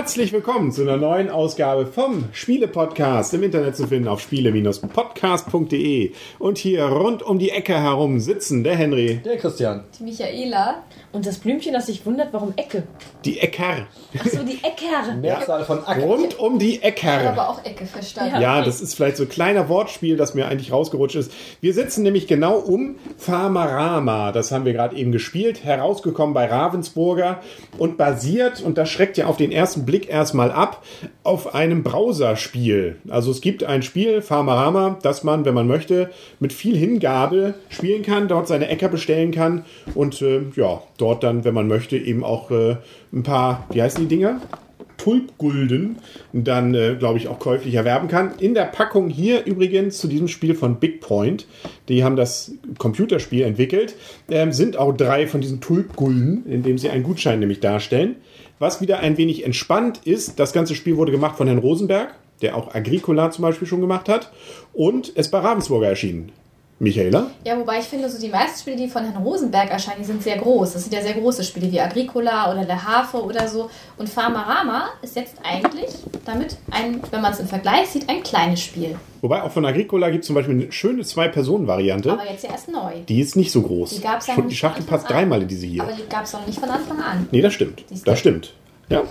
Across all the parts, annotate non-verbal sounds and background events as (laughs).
Herzlich willkommen zu einer neuen Ausgabe vom Spiele-Podcast im Internet zu finden auf spiele-podcast.de. Und hier rund um die Ecke herum sitzen der Henry, Der Christian. Die Michaela. Und das Blümchen, das sich wundert, warum Ecke. die Ecker. Achso, die Ecker. (laughs) Mehrzahl von Ack. Rund um die Ecker. aber auch Ecke verstanden. Ja, das ist vielleicht so ein kleiner Wortspiel, das mir eigentlich rausgerutscht ist. Wir sitzen nämlich genau um Farmarama. Das haben wir gerade eben gespielt. Herausgekommen bei Ravensburger und basiert, und das schreckt ja auf den ersten Blick erstmal ab, auf einem Browserspiel. Also es gibt ein Spiel, Farmarama, das man, wenn man möchte, mit viel Hingabe spielen kann, dort seine Äcker bestellen kann und äh, ja, dort dann, wenn man möchte, eben auch äh, ein paar, wie heißen die Dinger? Tulpgulden dann, äh, glaube ich, auch käuflich erwerben kann. In der Packung hier übrigens zu diesem Spiel von Big Point, die haben das Computerspiel entwickelt, ähm, sind auch drei von diesen Tulpgulden, indem sie einen Gutschein nämlich darstellen. Was wieder ein wenig entspannt ist, das ganze Spiel wurde gemacht von Herrn Rosenberg, der auch Agricola zum Beispiel schon gemacht hat, und ist bei Ravensburger erschienen. Michaela? Ja, wobei ich finde, so die meisten Spiele, die von Herrn Rosenberg erscheinen, die sind sehr groß. Das sind ja sehr große Spiele wie Agricola oder Le Havre oder so. Und Farmarama ist jetzt eigentlich damit ein, wenn man es im Vergleich sieht, ein kleines Spiel. Wobei auch von Agricola gibt es zum Beispiel eine schöne Zwei-Personen-Variante. Aber jetzt ja erst neu. Die ist nicht so groß. Die gab's ja Schon- noch die Schachtel passt dreimal in diese hier. Aber die gab es noch nicht von Anfang an. Nee, das stimmt. Das stimmt. Ja.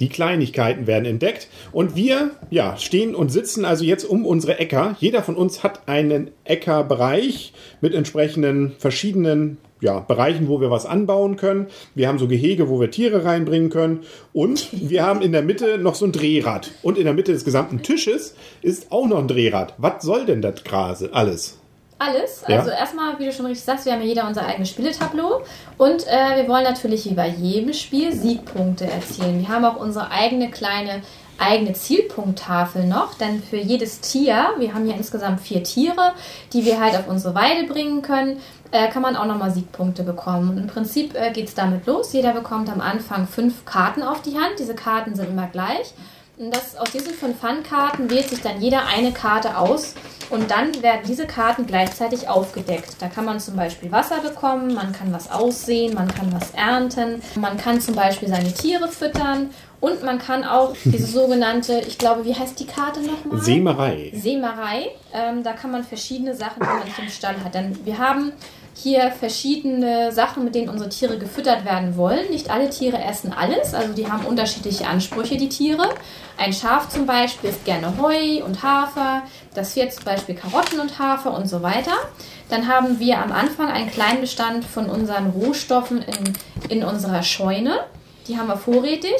Die Kleinigkeiten werden entdeckt. Und wir, ja, stehen und sitzen also jetzt um unsere Äcker. Jeder von uns hat einen Äckerbereich mit entsprechenden verschiedenen ja, Bereichen, wo wir was anbauen können. Wir haben so Gehege, wo wir Tiere reinbringen können. Und wir haben in der Mitte noch so ein Drehrad. Und in der Mitte des gesamten Tisches ist auch noch ein Drehrad. Was soll denn das Grase alles? Alles. Ja. Also erstmal, wie du schon richtig sagst, wir haben ja jeder unser eigenes Spieletableau. Und äh, wir wollen natürlich wie bei jedem Spiel Siegpunkte erzielen. Wir haben auch unsere eigene kleine eigene Zielpunkttafel noch, denn für jedes Tier, wir haben hier insgesamt vier Tiere, die wir halt auf unsere Weide bringen können, äh, kann man auch nochmal Siegpunkte bekommen. Und im Prinzip äh, geht es damit los. Jeder bekommt am Anfang fünf Karten auf die Hand. Diese Karten sind immer gleich. Das, aus diesen fünf Pfannkarten wählt sich dann jeder eine Karte aus und dann werden diese Karten gleichzeitig aufgedeckt. Da kann man zum Beispiel Wasser bekommen, man kann was aussehen, man kann was ernten, man kann zum Beispiel seine Tiere füttern und man kann auch (laughs) diese sogenannte, ich glaube, wie heißt die Karte nochmal? Seemerei. Seemerei. Ähm, da kann man verschiedene Sachen, die man im Stall hat. Denn wir haben hier verschiedene Sachen, mit denen unsere Tiere gefüttert werden wollen. Nicht alle Tiere essen alles, also die haben unterschiedliche Ansprüche, die Tiere. Ein Schaf zum Beispiel isst gerne Heu und Hafer, das Pferd zum Beispiel Karotten und Hafer und so weiter. Dann haben wir am Anfang einen kleinen Bestand von unseren Rohstoffen in, in unserer Scheune. Die haben wir vorrätig.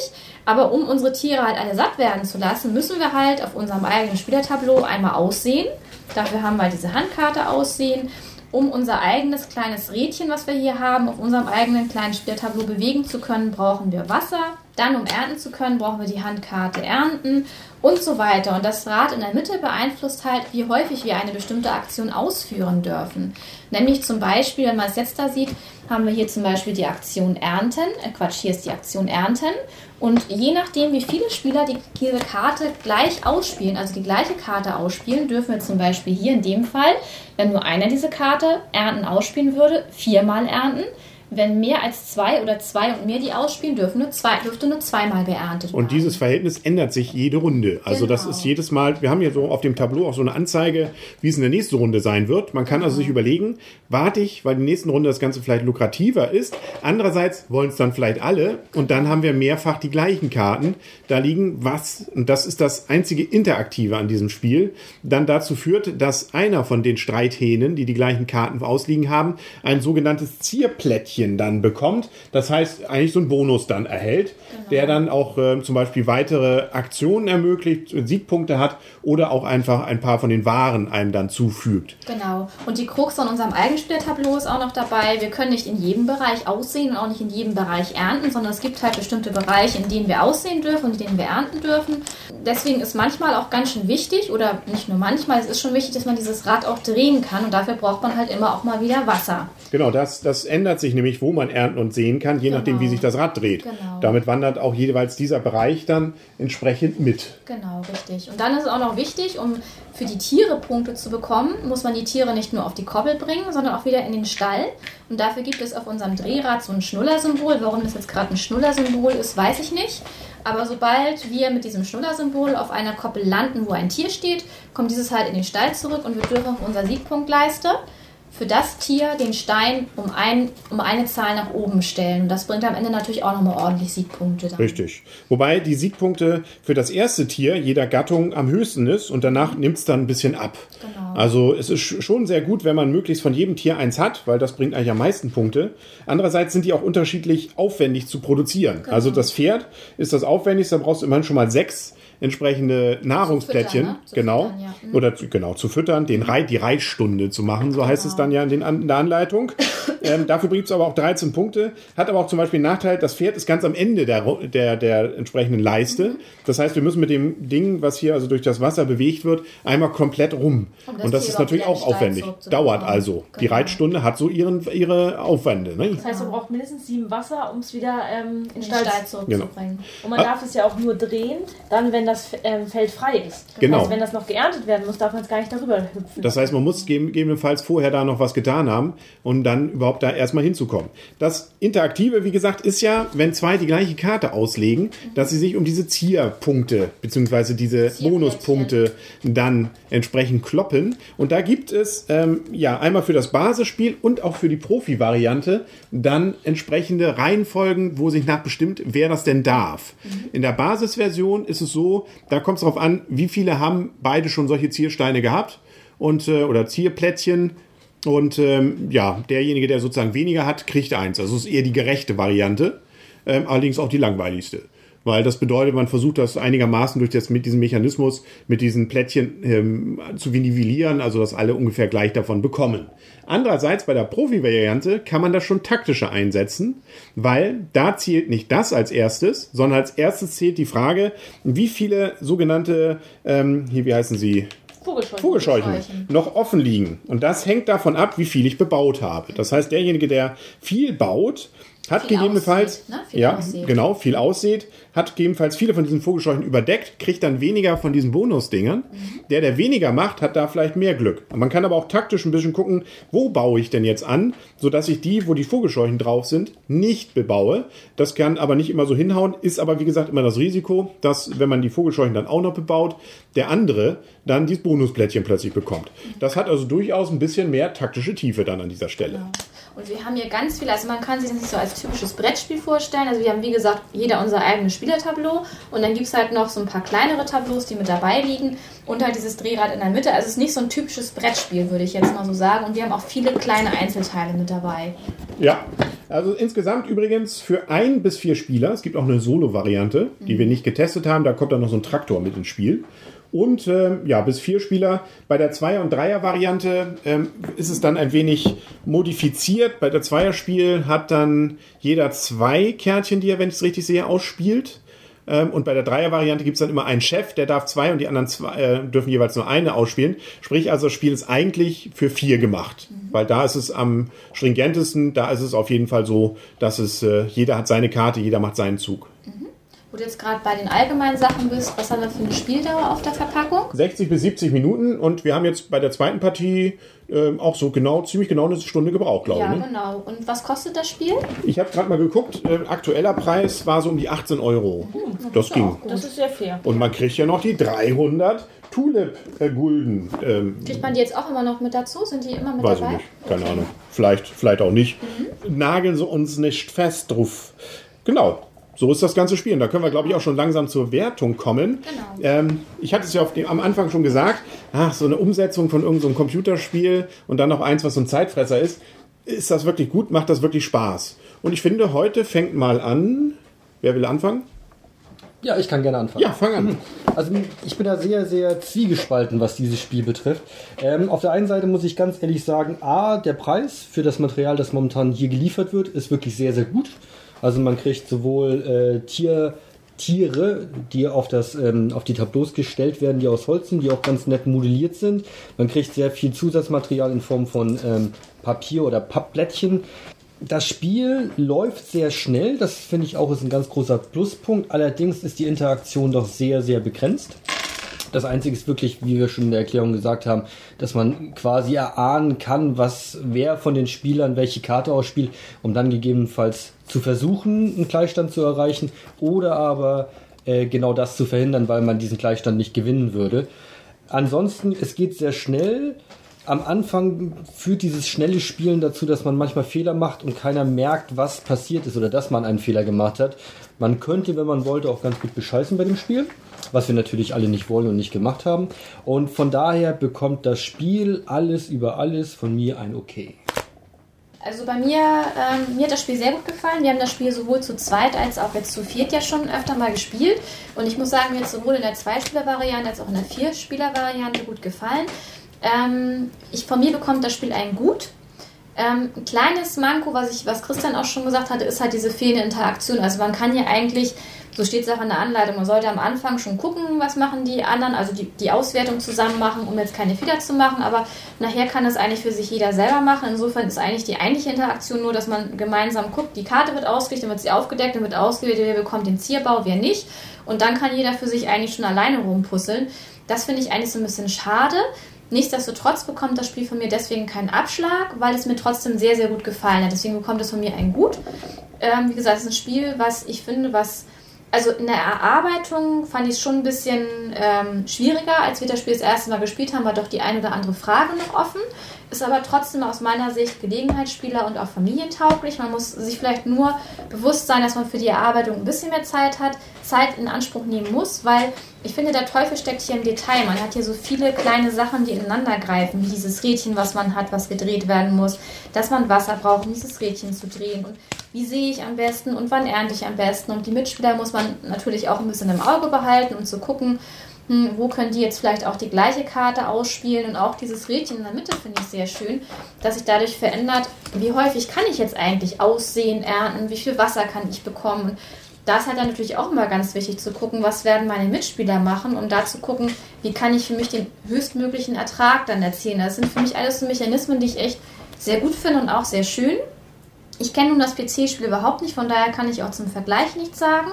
Aber um unsere Tiere halt alle satt werden zu lassen, müssen wir halt auf unserem eigenen Spielertableau einmal aussehen. Dafür haben wir diese Handkarte aussehen. Um unser eigenes kleines Rädchen, was wir hier haben, auf unserem eigenen kleinen Spieltableau bewegen zu können, brauchen wir Wasser. Dann, um ernten zu können, brauchen wir die Handkarte ernten und so weiter. Und das Rad in der Mitte beeinflusst halt, wie häufig wir eine bestimmte Aktion ausführen dürfen. Nämlich zum Beispiel, wenn man es jetzt da sieht, haben wir hier zum Beispiel die Aktion Ernten. Äh, Quatsch, hier ist die Aktion Ernten. Und je nachdem, wie viele Spieler die, diese Karte gleich ausspielen, also die gleiche Karte ausspielen, dürfen wir zum Beispiel hier in dem Fall, wenn nur einer diese Karte Ernten ausspielen würde, viermal ernten. Wenn mehr als zwei oder zwei und mehr die ausspielen, dürfen nur zwei, dürfte nur zweimal geerntet werden. Und dieses Verhältnis ändert sich jede Runde. Also das Genau. ist jedes Mal, wir haben hier so auf dem Tableau auch so eine Anzeige, wie es in der nächsten Runde sein wird. Man kann also sich überlegen, warte ich, weil in der nächsten Runde das Ganze vielleicht lukrativer ist. Andererseits wollen es dann vielleicht alle und dann haben wir mehrfach die gleichen Karten da liegen, was, und das ist das einzige Interaktive an diesem Spiel, dann dazu führt, dass einer von den Streithähnen, die die gleichen Karten ausliegen haben, ein sogenanntes Zierplättchen dann bekommt. Das heißt, eigentlich so einen Bonus dann erhält, der dann auch ähm, zum Beispiel weitere Aktionen ermöglicht, Siegpunkte hat oder auch einfach ein paar von den Waren einem dann zufügt. Genau. Und die Krux an unserem Eigenspielertableau ist auch noch dabei. Wir können nicht in jedem Bereich aussehen und auch nicht in jedem Bereich ernten, sondern es gibt halt bestimmte Bereiche, in denen wir aussehen dürfen und in denen wir ernten dürfen. Deswegen ist manchmal auch ganz schön wichtig, oder nicht nur manchmal, es ist schon wichtig, dass man dieses Rad auch drehen kann und dafür braucht man halt immer auch mal wieder Wasser. Genau, das, das ändert sich nämlich nämlich wo man ernten und sehen kann, je nachdem, wie sich das Rad dreht. Genau. Damit wandert auch jeweils dieser Bereich dann entsprechend mit. Genau, richtig. Und dann ist es auch noch wichtig, um für die Tiere Punkte zu bekommen, muss man die Tiere nicht nur auf die Koppel bringen, sondern auch wieder in den Stall. Und dafür gibt es auf unserem Drehrad so ein Schnullersymbol. Warum das jetzt gerade ein Schnullersymbol ist, weiß ich nicht. Aber sobald wir mit diesem Schnullersymbol auf einer Koppel landen, wo ein Tier steht, kommt dieses halt in den Stall zurück und wir dürfen auf unserer Siegpunktleiste für das Tier den Stein um, ein, um eine Zahl nach oben stellen. Und das bringt am Ende natürlich auch nochmal ordentlich Siegpunkte. Dann. Richtig. Wobei die Siegpunkte für das erste Tier jeder Gattung am höchsten ist und danach nimmt es dann ein bisschen ab. Genau. Also es ist schon sehr gut, wenn man möglichst von jedem Tier eins hat, weil das bringt eigentlich am meisten Punkte. Andererseits sind die auch unterschiedlich aufwendig zu produzieren. Also das Pferd ist das aufwendigste, da brauchst du immerhin schon mal sechs entsprechende Nahrungsplättchen, ne? Zu genau, füttern, ja. Mhm. oder zu, genau zu füttern, den Reit, die Reitstunde zu machen, so heißt es dann ja in, den, in der Anleitung. (laughs) ähm, dafür bringt es aber auch 13 Punkte, hat aber auch zum Beispiel den Nachteil, das Pferd ist ganz am Ende der, der, der entsprechenden Leiste. Das heißt, wir müssen mit dem Ding, was hier also durch das Wasser bewegt wird, einmal komplett rum. Um das Und das Tier ist natürlich auch aufwendig. Dauert also. Die Genau. Reitstunde hat so ihren, ihre Aufwände. Ne? Das heißt, man braucht mindestens sieben Wasser, um es wieder ähm, in den Stall zu zurückzubringen. Und man Ah. darf es ja auch nur drehen, dann, wenn das ähm, Feld frei ist. Das Genau. heißt, wenn das noch geerntet werden muss, darf man es gar nicht darüber hüpfen. Das heißt, man muss geben- gegebenenfalls vorher da noch was getan haben, um dann überhaupt da erstmal hinzukommen. Das Interaktive, wie gesagt, ist ja, wenn zwei die gleiche Karte auslegen, dass sie sich um diese Zierpunkte beziehungsweise diese. Bonuspunkte dann entsprechend kloppen. Und da gibt es ähm, ja einmal für das Basisspiel und auch für die Profi-Variante dann entsprechende Reihenfolgen, wo sich nach bestimmt, wer das denn darf. In der Basisversion ist es so, da kommt es darauf an, wie viele haben beide schon solche Ziersteine gehabt und äh, oder Zierplättchen. Und ähm, ja, derjenige, der sozusagen weniger hat, kriegt eins. Also es ist eher die gerechte Variante, ähm, allerdings auch die langweiligste. Weil das bedeutet, man versucht das einigermaßen durch das, mit diesem Mechanismus, mit diesen Plättchen ähm, zu nivellieren, also dass alle ungefähr gleich davon bekommen. Andererseits bei der Profi-Variante kann man das schon taktischer einsetzen, weil da zählt nicht das als erstes, sondern als erstes zählt die Frage, wie viele sogenannte, ähm, hier, wie heißen sie, Vogelscheuchen. Vogelscheuchen noch offen liegen. Und das hängt davon ab, wie viel ich bebaut habe. Das heißt, derjenige, der viel baut, hat Viel gegebenenfalls, aussät, ne? Viel ja, aussät. genau, viel aussät, hat gegebenenfalls viele von diesen Vogelscheuchen überdeckt, kriegt dann weniger von diesen Bonusdingern. Mhm. Der, der weniger macht, hat da vielleicht mehr Glück. Man kann aber auch taktisch ein bisschen gucken, wo baue ich denn jetzt an, sodass ich die, wo die Vogelscheuchen drauf sind, nicht bebaue. Das kann aber nicht immer so hinhauen, ist aber wie gesagt immer das Risiko, dass wenn man die Vogelscheuchen dann auch noch bebaut, der andere dann dieses Bonusplättchen plötzlich bekommt. Das hat also durchaus ein bisschen mehr taktische Tiefe dann an dieser Stelle. Und wir haben hier ganz viele, also man kann sich das nicht so als typisches Brettspiel vorstellen. Also wir haben, wie gesagt, jeder unser eigenes Spielertableau und dann gibt es halt noch so ein paar kleinere Tableaus, die mit dabei liegen und halt dieses Drehrad in der Mitte. Also es ist nicht so ein typisches Brettspiel, würde ich jetzt mal so sagen. Und wir haben auch viele kleine Einzelteile mit dabei. Ja, also insgesamt übrigens für ein bis vier Spieler. Es gibt auch eine Solo-Variante, die wir nicht getestet haben. Da kommt dann noch so ein Traktor mit ins Spiel. Und ähm, ja, bis vier Spieler. Bei der Zweier- und Dreier-Variante ähm, ist es dann ein wenig modifiziert. Bei der Zweierspiel hat dann jeder zwei Kärtchen, die er, wenn ich es richtig sehe, ausspielt. Ähm, und bei der Dreier-Variante gibt es dann immer einen Chef, der darf zwei und die anderen zwei, äh, dürfen jeweils nur eine ausspielen. Sprich, also das Spiel ist eigentlich für vier gemacht. Weil da ist es am stringentesten, da ist es auf jeden Fall so, dass es, äh, jeder hat seine Karte, jeder macht seinen Zug. Wo du jetzt gerade bei den allgemeinen Sachen bist, was haben wir für eine Spieldauer auf der Verpackung? 60 bis 70 Minuten und wir haben jetzt bei der zweiten Partie ähm, auch so genau, ziemlich genau eine Stunde gebraucht, glaube Ja, ich. Ne? genau. Und was kostet das Spiel? Ich habe gerade mal geguckt, äh, aktueller Preis war so um die 18 Euro. Das ging. Das ist sehr fair. Und man kriegt ja noch die 300 Tulip-Gulden. Ähm, Kriegt man die jetzt auch immer noch mit dazu? Sind die immer mit Weiß ich dabei? nicht, keine Ahnung. Vielleicht, vielleicht auch nicht. Nageln sie uns nicht fest drauf. Genau. So ist das ganze Spiel. Und da können wir, glaube ich, auch schon langsam zur Wertung kommen. Genau. Ähm, ich hatte es ja auf dem, am Anfang schon gesagt, ach, so eine Umsetzung von irgendeinem so einem Computerspiel und dann noch eins, was so ein Zeitfresser ist. Ist das wirklich gut? Macht das wirklich Spaß? Und ich finde, heute fängt mal an. Wer will anfangen? Ja, ich kann gerne anfangen. Ja, fang an. Also ich bin da sehr, sehr zwiegespalten, was dieses Spiel betrifft. Ähm, auf der einen Seite muss ich ganz ehrlich sagen, A, der Preis für das Material, das momentan hier geliefert wird, ist wirklich sehr, sehr gut. Also man kriegt sowohl äh, Tier, Tiere, die auf, das, ähm, auf die Tableaus gestellt werden, die aus Holz sind, die auch ganz nett modelliert sind. Man kriegt sehr viel Zusatzmaterial in Form von ähm, Papier oder Pappblättchen. das Spiel läuft sehr schnell, das finde ich auch ist ein ganz großer Pluspunkt. Allerdings ist die Interaktion doch sehr, sehr begrenzt. Das Einzige ist wirklich, wie wir schon in der Erklärung gesagt haben, dass man quasi erahnen kann, was wer von den Spielern welche Karte ausspielt, um dann gegebenenfalls zu versuchen, einen Gleichstand zu erreichen oder aber äh, genau das zu verhindern, weil man diesen Gleichstand nicht gewinnen würde. Ansonsten, es geht sehr schnell. Am Anfang führt dieses schnelle Spielen dazu, dass man manchmal Fehler macht und keiner merkt, was passiert ist oder dass man einen Fehler gemacht hat. Man könnte, wenn man wollte, auch ganz gut bescheißen bei dem Spiel was wir natürlich alle nicht wollen und nicht gemacht haben. Und von daher bekommt das Spiel alles über alles von mir ein Okay. Also bei mir, ähm, mir hat das Spiel sehr gut gefallen. Wir haben das Spiel sowohl zu zweit als auch jetzt zu viert ja schon öfter mal gespielt. Und ich muss sagen, mir hat es sowohl in der Zweispieler-Variante als auch in der Vierspieler-Variante gut gefallen. Ähm, ich, von mir bekommt das Spiel ein Gut. Ähm, ein kleines Manko, was, ich, was Christian auch schon gesagt hatte, ist halt diese fehlende Interaktion. Also man kann hier eigentlich so steht es auch in der Anleitung. Man sollte am Anfang schon gucken, was machen die anderen, also die, die Auswertung zusammen machen, um jetzt keine Fehler zu machen. Aber nachher kann das eigentlich für sich jeder selber machen. Insofern ist eigentlich die eigentliche Interaktion nur, dass man gemeinsam guckt, die Karte wird ausgelegt, dann wird sie aufgedeckt, dann wird ausgewählt, wer bekommt den Zierbau, wer nicht. Und dann kann jeder für sich eigentlich schon alleine rumpuzzeln. Das finde ich eigentlich so ein bisschen schade. Nichtsdestotrotz bekommt das Spiel von mir deswegen keinen Abschlag, weil es mir trotzdem sehr, sehr gut gefallen hat. Deswegen bekommt es von mir ein Gut. Ähm, wie gesagt, es ist ein Spiel, was ich finde, was also in der Erarbeitung fand ich es schon ein bisschen ähm, schwieriger, als wir das Spiel das erste Mal gespielt haben, war doch die eine oder andere Frage noch offen. Ist aber trotzdem aus meiner Sicht Gelegenheitsspieler und auch familientauglich. Man muss sich vielleicht nur bewusst sein, dass man für die Erarbeitung ein bisschen mehr Zeit hat, Zeit in Anspruch nehmen muss, weil ich finde, der Teufel steckt hier im Detail. Man hat hier so viele kleine Sachen, die ineinander greifen, wie dieses Rädchen, was man hat, was gedreht werden muss, dass man Wasser braucht, um dieses Rädchen zu drehen. Und wie sehe ich am besten und wann ernte ich am besten. Und die Mitspieler muss man natürlich auch ein bisschen im Auge behalten und um zu gucken, hm, wo können die jetzt vielleicht auch die gleiche Karte ausspielen. Und auch dieses Rädchen in der Mitte finde ich sehr schön, dass sich dadurch verändert, wie häufig kann ich jetzt eigentlich aussehen, ernten, wie viel Wasser kann ich bekommen. Da ist halt dann natürlich auch immer ganz wichtig zu gucken, was werden meine Mitspieler machen und da zu gucken, wie kann ich für mich den höchstmöglichen Ertrag dann erzielen. Das sind für mich alles so Mechanismen, die ich echt sehr gut finde und auch sehr schön. Ich kenne nun das PC-Spiel überhaupt nicht, von daher kann ich auch zum Vergleich nichts sagen.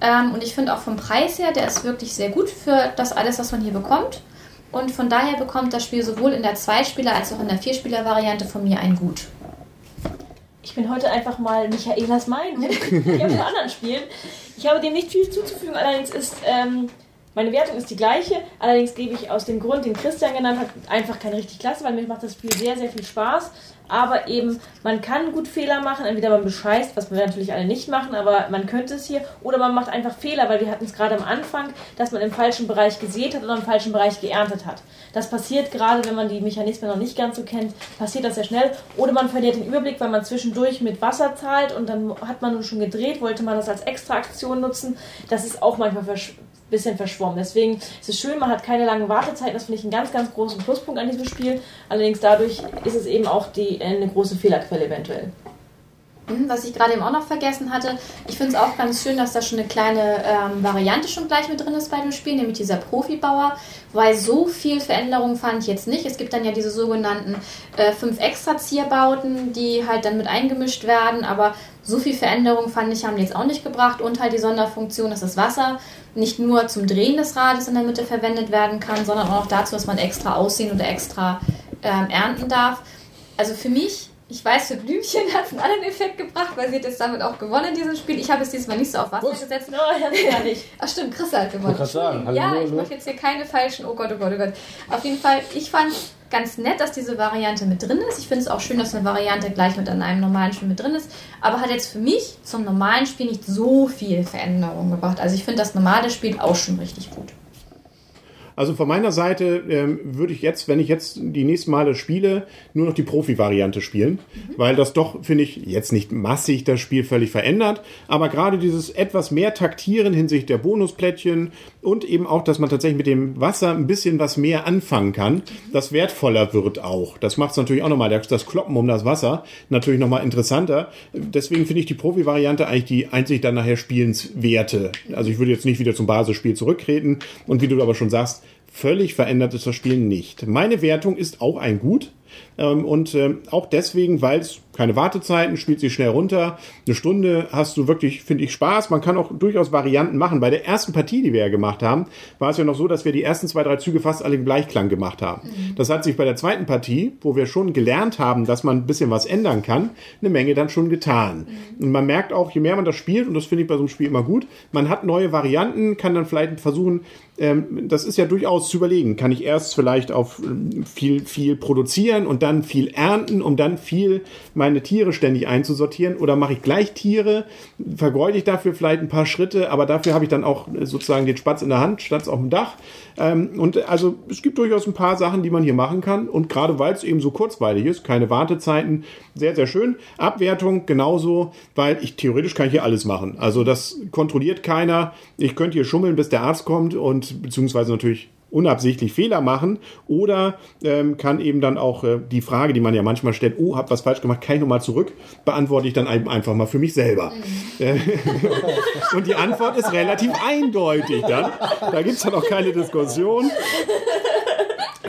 Ähm, und ich finde auch vom Preis her, der ist wirklich sehr gut für das alles, was man hier bekommt. Und von daher bekommt das Spiel sowohl in der Zweispieler- als auch in der Vierspieler-Variante von mir ein Gut. Ich bin heute einfach mal Michaelas Meinung. (laughs) ich habe von anderen Spielen. Ich habe dem nicht viel zuzufügen, allerdings ist ähm, meine Wertung ist die gleiche, allerdings gebe ich aus dem Grund, den Christian genannt hat, einfach keine richtig klasse, weil mir macht das Spiel sehr, sehr viel Spaß aber eben, man kann gut Fehler machen, entweder man bescheißt, was wir natürlich alle nicht machen, aber man könnte es hier, oder man macht einfach Fehler, weil wir hatten es gerade am Anfang, dass man im falschen Bereich gesät hat oder im falschen Bereich geerntet hat. Das passiert gerade, wenn man die Mechanismen noch nicht ganz so kennt, passiert das sehr schnell. Oder man verliert den Überblick, weil man zwischendurch mit Wasser zahlt und dann hat man schon gedreht, wollte man das als Extraaktion nutzen. Das ist auch manchmal bisschen verschwommen. Deswegen ist es schön, man hat keine langen Wartezeiten. Das finde ich einen ganz, ganz großen Pluspunkt an diesem Spiel. Allerdings dadurch ist es eben auch die, eine große Fehlerquelle eventuell. Mhm, was ich gerade eben auch noch vergessen hatte, ich finde es auch ganz schön, dass da schon eine kleine ähm, Variante schon gleich mit drin ist bei dem Spiel, nämlich dieser Profibauer, weil so viel Veränderung fand ich jetzt nicht. Es gibt dann ja diese sogenannten äh, fünf extra Zierbauten, die halt dann mit eingemischt werden, aber so viel Veränderung fand ich, haben die jetzt auch nicht gebracht und halt die Sonderfunktion, dass das Wasser nicht nur zum Drehen des Rades in der Mitte verwendet werden kann, sondern auch dazu, dass man extra aussehen oder extra ähm, ernten darf. Also für mich ich weiß, für Blümchen (laughs) hat es einen anderen Effekt gebracht, weil sie hat jetzt damit auch gewonnen in diesem Spiel. Ich habe es diesmal nicht so auf Wasser Was? gesetzt. No, ja (laughs) nicht. Ach stimmt, Chris hat gewonnen. Ich sagen, hallo, ja, ich mache jetzt hier keine falschen. Oh Gott, oh Gott, oh Gott. Auf jeden Fall, ich fand es ganz nett, dass diese Variante mit drin ist. Ich finde es auch schön, dass eine Variante gleich mit einem normalen Spiel mit drin ist. Aber hat jetzt für mich zum normalen Spiel nicht so viel Veränderung gebracht. Also ich finde das normale Spiel auch schon richtig gut. Also von meiner Seite ähm, würde ich jetzt, wenn ich jetzt die nächsten Male spiele, nur noch die Profi-Variante spielen, mhm. weil das doch, finde ich, jetzt nicht massig das Spiel völlig verändert, aber gerade dieses etwas mehr Taktieren hinsichtlich der Bonusplättchen und eben auch, dass man tatsächlich mit dem Wasser ein bisschen was mehr anfangen kann, mhm. das wertvoller wird auch. Das macht es natürlich auch nochmal, das Kloppen um das Wasser, natürlich nochmal interessanter. Deswegen finde ich die Profi-Variante eigentlich die einzig dann nachher spielenswerte. Also ich würde jetzt nicht wieder zum Basisspiel zurücktreten und wie du aber schon sagst, Völlig verändert ist das Spiel nicht. Meine Wertung ist auch ein Gut. Ähm, und ähm, auch deswegen, weil es keine Wartezeiten, spielt sie schnell runter. Eine Stunde hast du wirklich, finde ich, Spaß. Man kann auch durchaus Varianten machen. Bei der ersten Partie, die wir ja gemacht haben, war es ja noch so, dass wir die ersten zwei, drei Züge fast alle im Gleichklang gemacht haben. Das hat sich bei der zweiten Partie, wo wir schon gelernt haben, dass man ein bisschen was ändern kann, eine Menge dann schon getan. Und man merkt auch, je mehr man das spielt, und das finde ich bei so einem Spiel immer gut, man hat neue Varianten, kann dann vielleicht versuchen, ähm, das ist ja durchaus zu überlegen. Kann ich erst vielleicht auf ähm, viel, viel produzieren und dann viel ernten, um dann viel meine Tiere ständig einzusortieren? Oder mache ich gleich Tiere, vergeude ich dafür vielleicht ein paar Schritte, aber dafür habe ich dann auch äh, sozusagen den Spatz in der Hand, statt auf dem Dach. Ähm, und also es gibt durchaus ein paar Sachen, die man hier machen kann. Und gerade weil es eben so kurzweilig ist, keine Wartezeiten, sehr, sehr schön. Abwertung genauso, weil ich theoretisch kann hier alles machen. Also das kontrolliert keiner. Ich könnte hier schummeln, bis der Arzt kommt und beziehungsweise natürlich unabsichtlich Fehler machen oder ähm, kann eben dann auch äh, die Frage, die man ja manchmal stellt, oh, hab was falsch gemacht, kann ich nochmal zurück, beantworte ich dann eben einfach mal für mich selber. Äh, (laughs) Und die Antwort ist relativ eindeutig dann. Da gibt's dann auch keine Diskussion.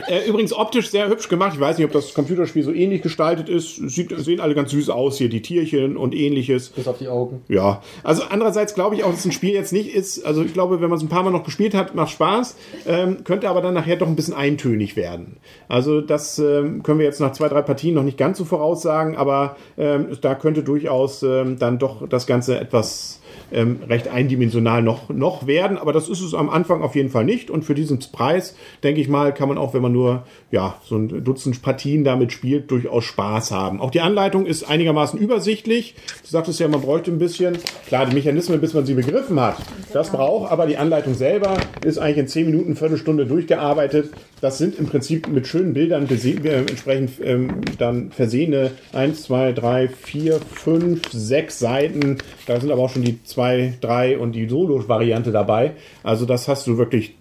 Äh, übrigens optisch sehr hübsch gemacht. Ich weiß nicht, ob das Computerspiel so ähnlich gestaltet ist. Sieht, sehen alle ganz süß aus hier, die Tierchen und ähnliches. Bis auf die Augen. Ja, also andererseits glaube ich auch, dass ein Spiel jetzt nicht ist, also ich glaube, wenn man es ein paar Mal noch gespielt hat, macht Spaß, ähm, könnte aber dann nachher doch ein bisschen eintönig werden. Also das ähm, können wir jetzt nach zwei, drei Partien noch nicht ganz so voraussagen, aber ähm, da könnte durchaus ähm, dann doch das Ganze etwas ähm, recht eindimensional noch, noch werden, aber das ist es am Anfang auf jeden Fall nicht und für diesen Preis, denke ich mal, kann man auch, wenn man nur ja, so ein Dutzend Partien damit spielt, durchaus Spaß haben. Auch die Anleitung ist einigermaßen übersichtlich. Du sagtest ja, man bräuchte ein bisschen, klar, die Mechanismen, bis man sie begriffen hat, das braucht, aber die Anleitung selber ist eigentlich in 10 Minuten, Viertelstunde durchgearbeitet. Das sind im Prinzip mit schönen Bildern äh, entsprechend ähm, dann versehene 1, 2, 3, 4, 5, 6 Seiten. Da sind aber auch schon die 2, 3 und die Solo-Variante dabei. Also das hast du wirklich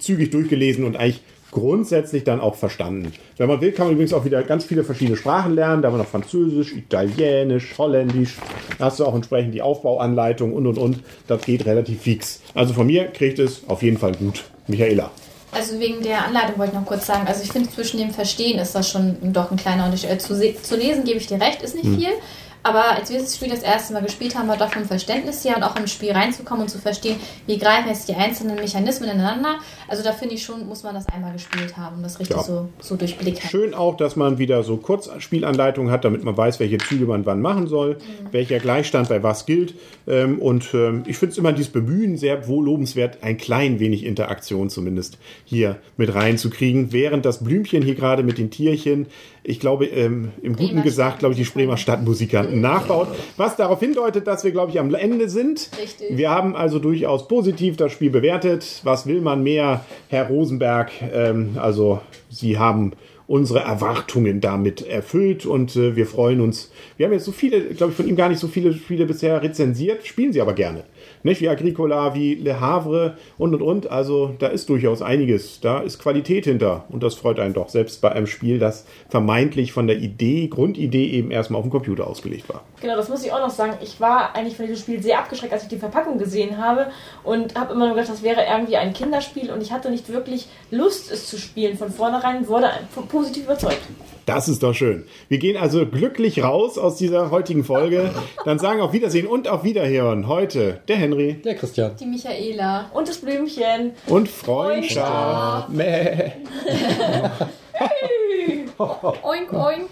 zügig durchgelesen und eigentlich grundsätzlich dann auch verstanden. Wenn man will, kann man übrigens auch wieder ganz viele verschiedene Sprachen lernen. Da haben wir noch Französisch, Italienisch, Holländisch. Da hast du auch entsprechend die Aufbauanleitung und und und. Das geht relativ fix. Also von mir kriegt es auf jeden Fall gut. Michaela. Also wegen der Anleitung wollte ich noch kurz sagen, also ich finde zwischen dem Verstehen ist das schon doch ein kleiner Unterschied. Äh, Zu, zu lesen gebe ich dir recht, ist nicht viel. Aber als wir das Spiel das erste Mal gespielt haben, war doch vom Verständnis her und auch im Spiel reinzukommen und zu verstehen, wie greifen jetzt die einzelnen Mechanismen ineinander. Also da finde ich schon, muss man das einmal gespielt haben, um das richtig Ja. so, so durchblickt haben. Schön auch, dass man wieder so Kurzspielanleitungen hat, damit man weiß, welche Züge man wann machen soll, welcher Gleichstand bei was gilt. Ähm, und ähm, ich finde es immer dieses Bemühen sehr wohl lobenswert, ein klein wenig Interaktion zumindest hier mit reinzukriegen, während das Blümchen hier gerade mit den Tierchen, ich glaube, ähm, im Guten gesagt, glaube ich, die Spremer Stadtmusikanten nachbaut, was darauf hindeutet, dass wir, glaube ich, am Ende sind. Richtig. Wir haben also durchaus positiv das Spiel bewertet. Was will man mehr, Herr Rosenberg? Ähm, also, Sie haben unsere Erwartungen damit erfüllt und äh, wir freuen uns. Wir haben jetzt so viele, glaube ich, von ihm gar nicht so viele Spiele bisher rezensiert, spielen sie aber gerne. Nicht wie Agricola, wie Le Havre und und und. Also da ist durchaus einiges. Da ist Qualität hinter und das freut einen doch, selbst bei einem Spiel, das vermeintlich von der Idee, Grundidee eben erstmal auf dem Computer ausgelegt war. Genau, das muss ich auch noch sagen. Ich war eigentlich von diesem Spiel sehr abgeschreckt, als ich die Verpackung gesehen habe und habe immer nur gedacht, das wäre irgendwie ein Kinderspiel und ich hatte nicht wirklich Lust, es zu spielen. Von vornherein wurde positiv überzeugt. Das ist doch schön. Wir gehen also glücklich raus aus dieser heutigen Folge. Dann sagen auf Wiedersehen und auf Wiederhören heute der Henry Der Christian. Die Michaela. Und das Blümchen. und Freundschaft. Mäh. (laughs) Oink, oink.